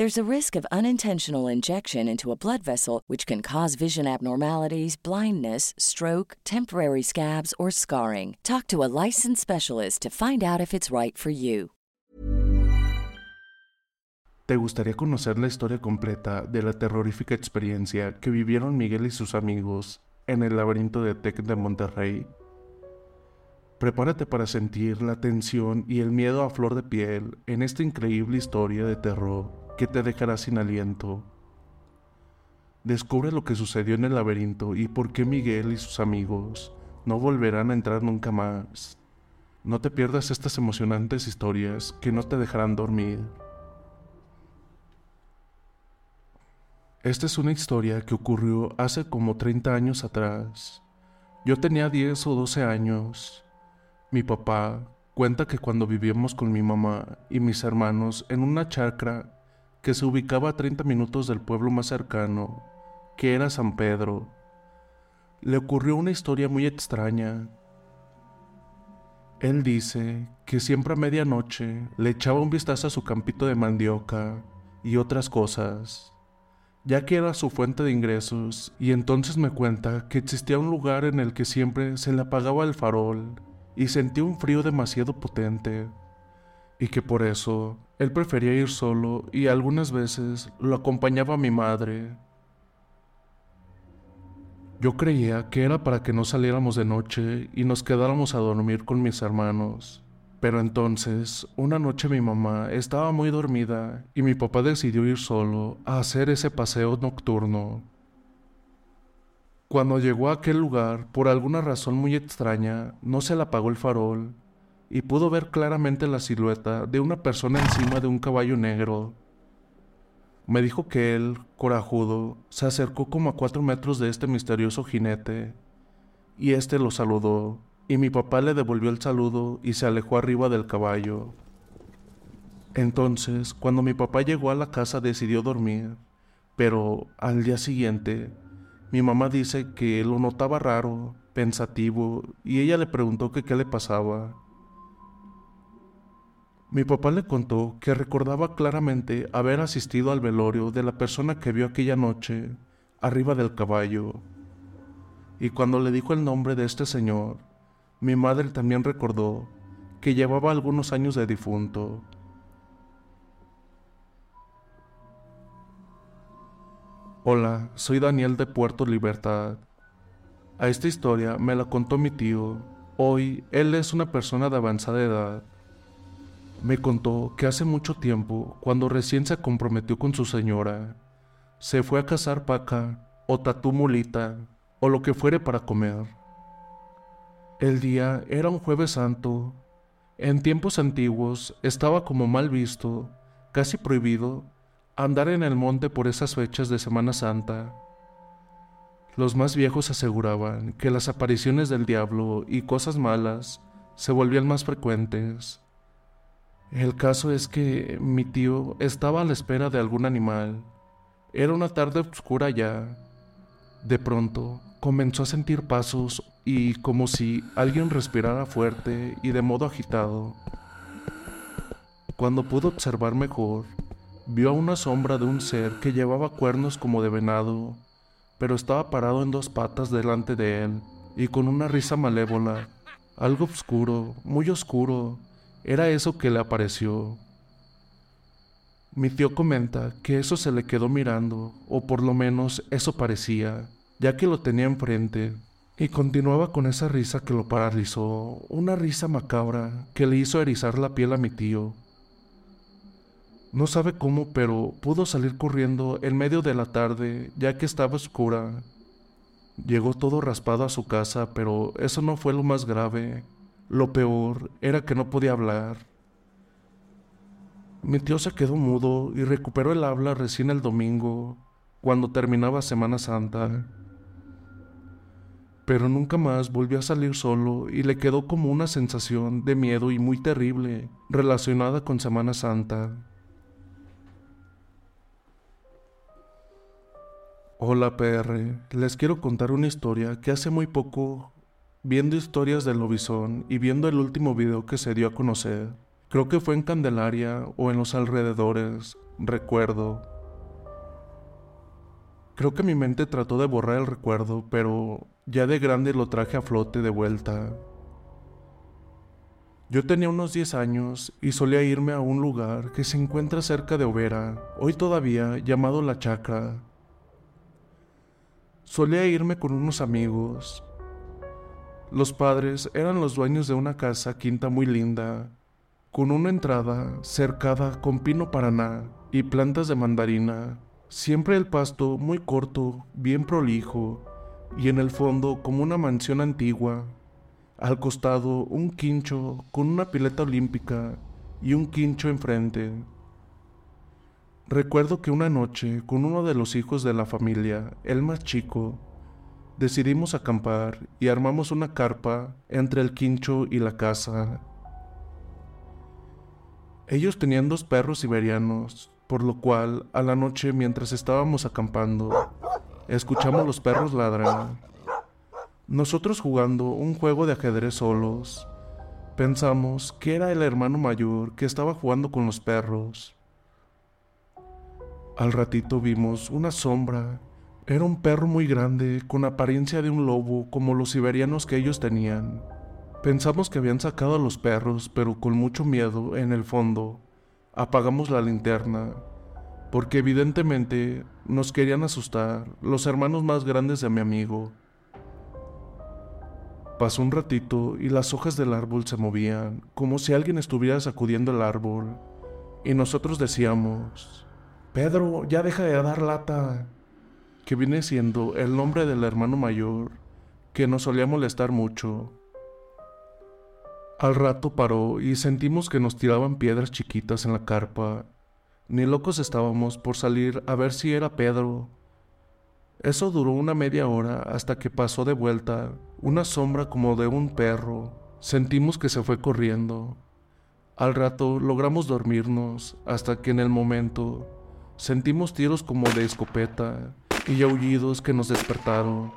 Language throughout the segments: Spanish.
There's a risk of unintentional injection into a blood vessel, which can cause vision abnormalities, blindness, stroke, temporary scabs, or scarring. Talk to a licensed specialist to find out if it's right for you. ¿Te gustaría conocer la historia completa de la terrorífica experiencia que vivieron Miguel y sus amigos en el laberinto de Tec de Monterrey? Prepárate para sentir la tensión y el miedo a flor de piel en esta increíble historia de terror que te dejará sin aliento. Descubre lo que sucedió en el laberinto y por qué Miguel y sus amigos no volverán a entrar nunca más. No te pierdas estas emocionantes historias que no te dejarán dormir. Esta es una historia que ocurrió hace como 30 años atrás. Yo tenía 10 o 12 años. Mi papá cuenta que cuando vivíamos con mi mamá y mis hermanos en una chacra que se ubicaba a 30 minutos del pueblo más cercano, que era San Pedro, le ocurrió una historia muy extraña. Él dice que siempre a medianoche le echaba un vistazo a su campito de mandioca y otras cosas ya que era su fuente de ingresos, y entonces me cuenta que existía un lugar en el que siempre se le apagaba el farol y sentía un frío demasiado potente, y que por eso él prefería ir solo y algunas veces lo acompañaba mi madre. Yo creía que era para que no saliéramos de noche y nos quedáramos a dormir con mis hermanos, pero entonces, una noche mi mamá estaba muy dormida y mi papá decidió ir solo a hacer ese paseo nocturno. Cuando llegó a aquel lugar, por alguna razón muy extraña, no se le apagó el farol y pudo ver claramente la silueta de una persona encima de un caballo negro. Me dijo que él, corajudo, se acercó como a cuatro metros de este misterioso jinete y éste lo saludó y mi papá le devolvió el saludo y se alejó arriba del caballo. Entonces, cuando mi papá llegó a la casa decidió dormir, pero al día siguiente, mi mamá dice que lo notaba raro, pensativo, y ella le preguntó que qué le pasaba. Mi papá le contó que recordaba claramente haber asistido al velorio de la persona que vio aquella noche arriba del caballo, y cuando le dijo el nombre de este señor, mi madre también recordó que llevaba algunos años de difunto. Hola, soy Daniel de Puerto Libertad. A esta historia me la contó mi tío. Hoy él es una persona de avanzada edad. Me contó que hace mucho tiempo, cuando recién se comprometió con su señora, se fue a cazar paca o tatú mulita o lo que fuere para comer. El día era un jueves santo. En tiempos antiguos estaba como mal visto, casi prohibido, andar en el monte por esas fechas de Semana Santa. Los más viejos aseguraban que las apariciones del diablo y cosas malas se volvían más frecuentes. El caso es que mi tío estaba a la espera de algún animal. Era una tarde oscura ya. De pronto comenzó a sentir pasos y como si alguien respirara fuerte y de modo agitado. Cuando pudo observar mejor, vio a una sombra de un ser que llevaba cuernos como de venado, pero estaba parado en dos patas delante de él y con una risa malévola, algo oscuro, muy oscuro, era eso que le apareció. Mi tío comenta que eso se le quedó mirando, o por lo menos eso parecía, ya que lo tenía enfrente, Y continuaba con esa risa que lo paralizó, una risa macabra que le hizo erizar la piel a mi tío. No sabe cómo, pero pudo salir corriendo en medio de la tarde, ya que estaba oscura. Llegó todo raspado a su casa, pero eso no fue lo más grave. Lo peor era que no podía hablar. Mi tío se quedó mudo y recuperó el habla recién el domingo, cuando terminaba Semana Santa. Pero nunca más volvió a salir solo y le quedó como una sensación de miedo y muy terrible relacionada con Semana Santa. Hola PR, les quiero contar una historia que hace muy poco, viendo historias del lobizón y viendo el último video que se dio a conocer, creo que fue en Candelaria o en los alrededores, recuerdo. Creo que mi mente trató de borrar el recuerdo, pero ya de grande lo traje a flote de vuelta. Yo tenía unos 10 años y solía irme a un lugar que se encuentra cerca de Overa, hoy todavía llamado La Chacra, Solía irme con unos amigos. Los padres eran los dueños de una casa quinta muy linda, con una entrada cercada con pino paraná y plantas de mandarina. Siempre el pasto muy corto, bien prolijo, y en el fondo como una mansión antigua. Al costado un quincho con una pileta olímpica y un quincho enfrente. Recuerdo que una noche, con uno de los hijos de la familia, el más chico, decidimos acampar y armamos una carpa entre el quincho y la casa. Ellos tenían dos perros siberianos, por lo cual, a la noche mientras estábamos acampando, escuchamos los perros ladrar. Nosotros jugando un juego de ajedrez solos, pensamos que era el hermano mayor que estaba jugando con los perros. Al ratito vimos una sombra. Era un perro muy grande, con apariencia de un lobo, como los siberianos que ellos tenían. Pensamos que habían sacado a los perros, pero con mucho miedo, en el fondo, apagamos la linterna, porque evidentemente nos querían asustar, los hermanos más grandes de mi amigo. Pasó un ratito y las hojas del árbol se movían, como si alguien estuviera sacudiendo el árbol, y nosotros decíamos, Pedro, ya deja de dar lata. Que viene siendo el nombre del hermano mayor, que nos solía molestar mucho. Al rato paró y sentimos que nos tiraban piedras chiquitas en la carpa. Ni locos estábamos por salir a ver si era Pedro. Eso duró una media hora hasta que pasó de vuelta una sombra como de un perro. Sentimos que se fue corriendo. Al rato logramos dormirnos hasta que en el momento Sentimos tiros como de escopeta y aullidos que nos despertaron.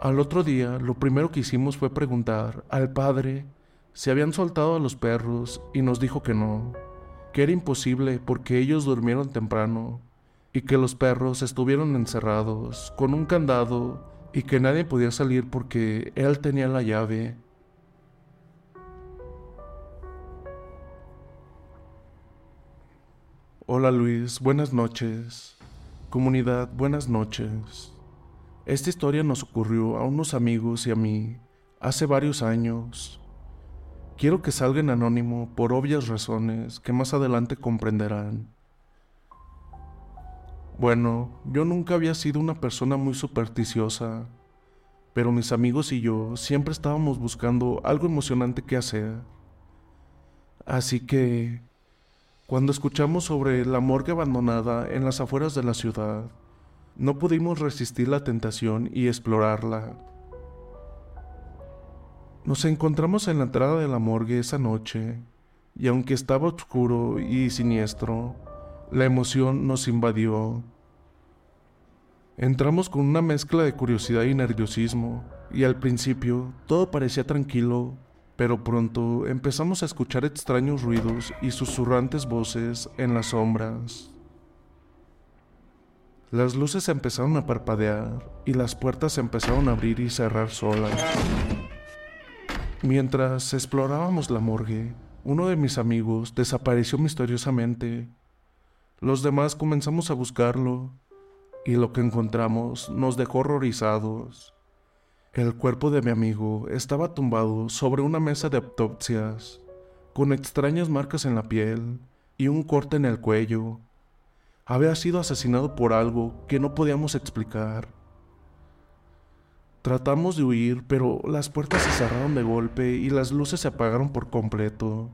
Al otro día, lo primero que hicimos fue preguntar al padre si habían soltado a los perros y nos dijo que no, que era imposible porque ellos durmieron temprano y que los perros estuvieron encerrados con un candado y que nadie podía salir porque él tenía la llave Hola Luis, buenas noches. Comunidad, buenas noches. Esta historia nos ocurrió a unos amigos y a mí hace varios años. Quiero que salga en anónimo por obvias razones que más adelante comprenderán. Bueno, yo nunca había sido una persona muy supersticiosa, pero mis amigos y yo siempre estábamos buscando algo emocionante que hacer. Así que cuando escuchamos sobre la morgue abandonada en las afueras de la ciudad, no pudimos resistir la tentación y explorarla. Nos encontramos en la entrada de la morgue esa noche, y aunque estaba oscuro y siniestro, la emoción nos invadió. Entramos con una mezcla de curiosidad y nerviosismo, y al principio todo parecía tranquilo pero pronto empezamos a escuchar extraños ruidos y susurrantes voces en las sombras. Las luces empezaron a parpadear y las puertas empezaron a abrir y cerrar solas. Mientras explorábamos la morgue, uno de mis amigos desapareció misteriosamente. Los demás comenzamos a buscarlo, y lo que encontramos nos dejó horrorizados. El cuerpo de mi amigo estaba tumbado sobre una mesa de autopsias, con extrañas marcas en la piel y un corte en el cuello. Había sido asesinado por algo que no podíamos explicar. Tratamos de huir, pero las puertas se cerraron de golpe y las luces se apagaron por completo.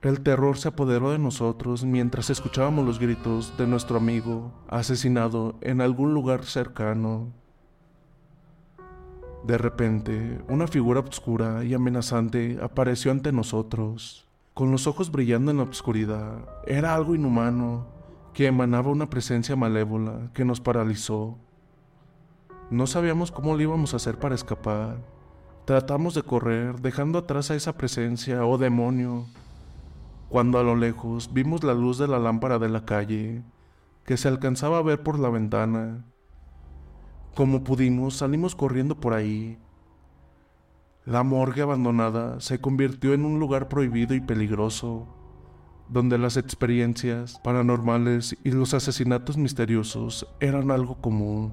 El terror se apoderó de nosotros mientras escuchábamos los gritos de nuestro amigo asesinado en algún lugar cercano. De repente, una figura oscura y amenazante apareció ante nosotros, con los ojos brillando en la oscuridad. Era algo inhumano, que emanaba una presencia malévola que nos paralizó. No sabíamos cómo lo íbamos a hacer para escapar. Tratamos de correr, dejando atrás a esa presencia oh demonio cuando a lo lejos vimos la luz de la lámpara de la calle, que se alcanzaba a ver por la ventana. Como pudimos, salimos corriendo por ahí. La morgue abandonada se convirtió en un lugar prohibido y peligroso, donde las experiencias paranormales y los asesinatos misteriosos eran algo común.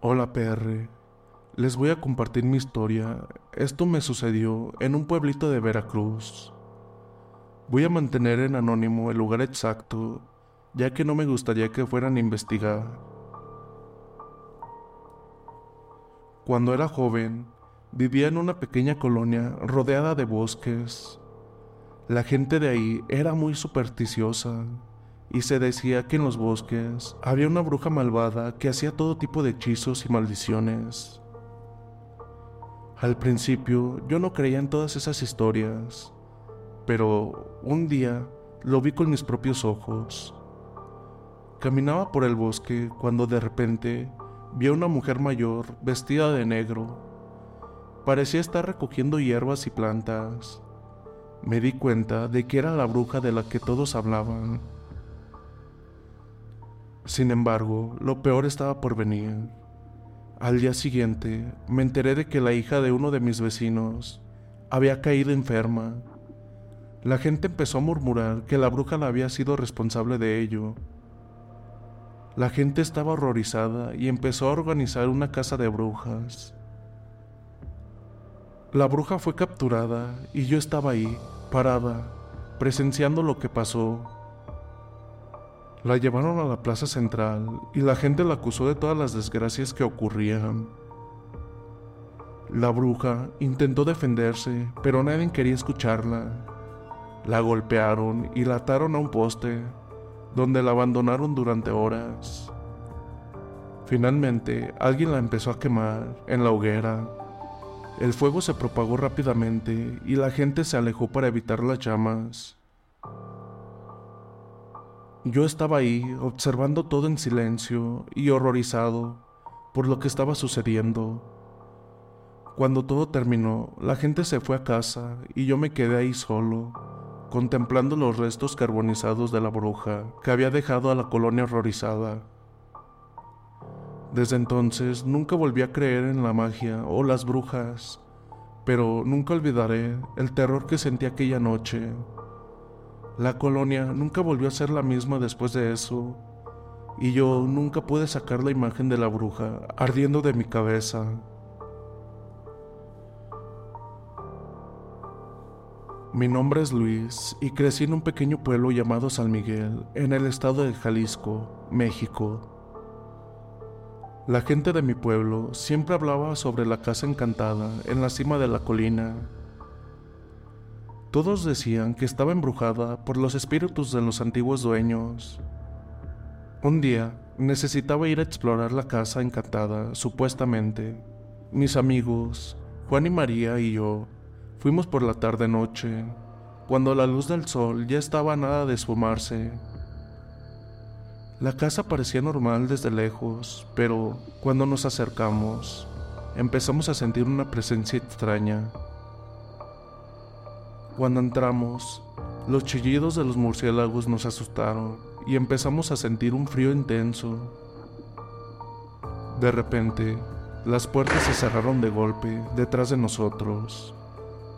Hola PR, les voy a compartir mi historia. Esto me sucedió en un pueblito de Veracruz. Voy a mantener en anónimo el lugar exacto, ya que no me gustaría que fueran a investigar. Cuando era joven, vivía en una pequeña colonia rodeada de bosques. La gente de ahí era muy supersticiosa y se decía que en los bosques había una bruja malvada que hacía todo tipo de hechizos y maldiciones. Al principio yo no creía en todas esas historias, pero un día lo vi con mis propios ojos. Caminaba por el bosque cuando de repente vi a una mujer mayor vestida de negro. Parecía estar recogiendo hierbas y plantas me di cuenta de que era la bruja de la que todos hablaban. Sin embargo, lo peor estaba por venir. Al día siguiente, me enteré de que la hija de uno de mis vecinos había caído enferma. La gente empezó a murmurar que la bruja la había sido responsable de ello. La gente estaba horrorizada y empezó a organizar una casa de brujas. La bruja fue capturada y yo estaba ahí, parada, presenciando lo que pasó. La llevaron a la plaza central y la gente la acusó de todas las desgracias que ocurrían. La bruja intentó defenderse, pero nadie quería escucharla. La golpearon y la ataron a un poste, donde la abandonaron durante horas. Finalmente, alguien la empezó a quemar en la hoguera el fuego se propagó rápidamente y la gente se alejó para evitar las llamas. Yo estaba ahí observando todo en silencio y horrorizado por lo que estaba sucediendo. Cuando todo terminó, la gente se fue a casa y yo me quedé ahí solo, contemplando los restos carbonizados de la bruja que había dejado a la colonia horrorizada. Desde entonces nunca volví a creer en la magia o las brujas, pero nunca olvidaré el terror que sentí aquella noche. La colonia nunca volvió a ser la misma después de eso, y yo nunca pude sacar la imagen de la bruja ardiendo de mi cabeza. Mi nombre es Luis y crecí en un pequeño pueblo llamado San Miguel, en el estado de Jalisco, México. La gente de mi pueblo siempre hablaba sobre la casa encantada en la cima de la colina. Todos decían que estaba embrujada por los espíritus de los antiguos dueños. Un día necesitaba ir a explorar la casa encantada, supuestamente. Mis amigos, Juan y María y yo, Fuimos por la tarde-noche, cuando la luz del sol ya estaba nada de esfumarse. La casa parecía normal desde lejos, pero cuando nos acercamos, empezamos a sentir una presencia extraña. Cuando entramos, los chillidos de los murciélagos nos asustaron y empezamos a sentir un frío intenso. De repente, las puertas se cerraron de golpe detrás de nosotros.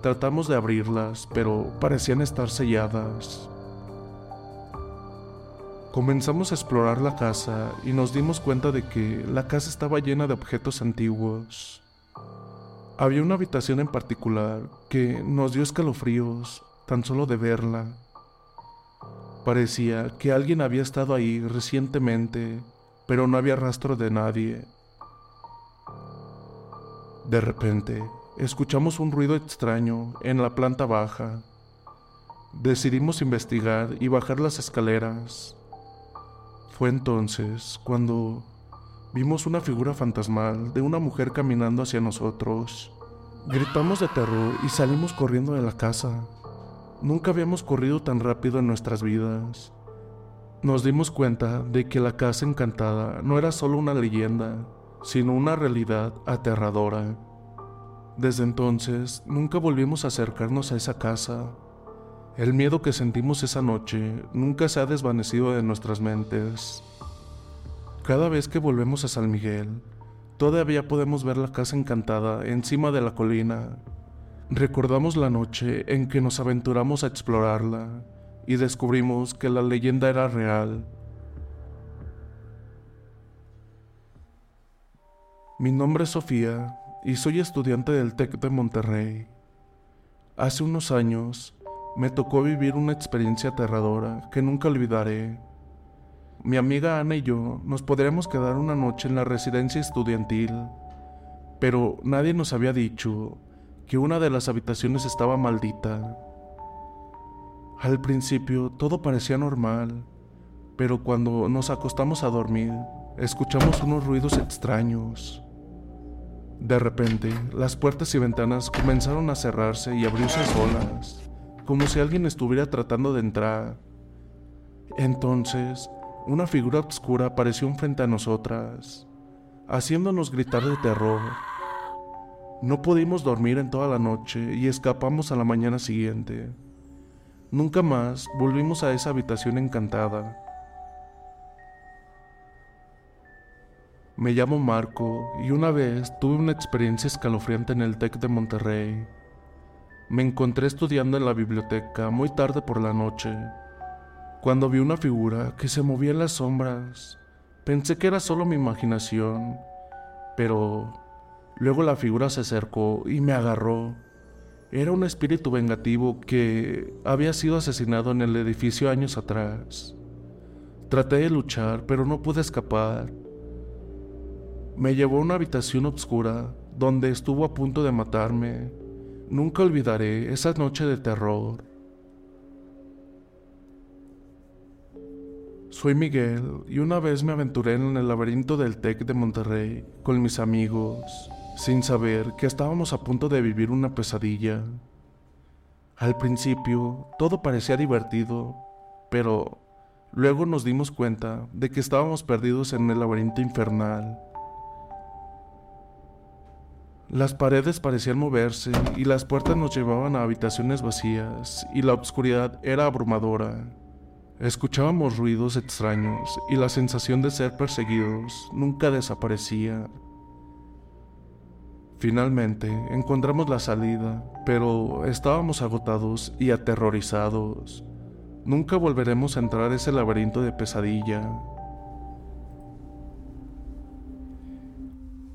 Tratamos de abrirlas, pero parecían estar selladas. Comenzamos a explorar la casa y nos dimos cuenta de que la casa estaba llena de objetos antiguos. Había una habitación en particular que nos dio escalofríos tan solo de verla. Parecía que alguien había estado ahí recientemente, pero no había rastro de nadie. De repente, escuchamos un ruido extraño en la planta baja. Decidimos investigar y bajar las escaleras. Fue entonces cuando vimos una figura fantasmal de una mujer caminando hacia nosotros. Gritamos de terror y salimos corriendo de la casa. Nunca habíamos corrido tan rápido en nuestras vidas. Nos dimos cuenta de que la casa encantada no era solo una leyenda, sino una realidad aterradora. Desde entonces nunca volvimos a acercarnos a esa casa. El miedo que sentimos esa noche nunca se ha desvanecido de nuestras mentes. Cada vez que volvemos a San Miguel, todavía podemos ver la casa encantada encima de la colina. Recordamos la noche en que nos aventuramos a explorarla y descubrimos que la leyenda era real. Mi nombre es Sofía y soy estudiante del TEC de Monterrey. Hace unos años me tocó vivir una experiencia aterradora que nunca olvidaré. Mi amiga Ana y yo nos podríamos quedar una noche en la residencia estudiantil, pero nadie nos había dicho que una de las habitaciones estaba maldita. Al principio todo parecía normal, pero cuando nos acostamos a dormir, escuchamos unos ruidos extraños. De repente, las puertas y ventanas comenzaron a cerrarse y abrirse solas, como si alguien estuviera tratando de entrar. Entonces, una figura oscura apareció frente a nosotras, haciéndonos gritar de terror. No pudimos dormir en toda la noche y escapamos a la mañana siguiente. Nunca más volvimos a esa habitación encantada. Me llamo Marco y una vez tuve una experiencia escalofriante en el TEC de Monterrey. Me encontré estudiando en la biblioteca muy tarde por la noche, cuando vi una figura que se movía en las sombras. Pensé que era solo mi imaginación, pero luego la figura se acercó y me agarró. Era un espíritu vengativo que había sido asesinado en el edificio años atrás. Traté de luchar, pero no pude escapar me llevó a una habitación oscura donde estuvo a punto de matarme. Nunca olvidaré esa noche de terror. Soy Miguel y una vez me aventuré en el laberinto del TEC de Monterrey con mis amigos, sin saber que estábamos a punto de vivir una pesadilla. Al principio todo parecía divertido, pero luego nos dimos cuenta de que estábamos perdidos en el laberinto infernal. Las paredes parecían moverse y las puertas nos llevaban a habitaciones vacías y la oscuridad era abrumadora. Escuchábamos ruidos extraños y la sensación de ser perseguidos nunca desaparecía. Finalmente encontramos la salida, pero estábamos agotados y aterrorizados. Nunca volveremos a entrar a ese laberinto de pesadilla.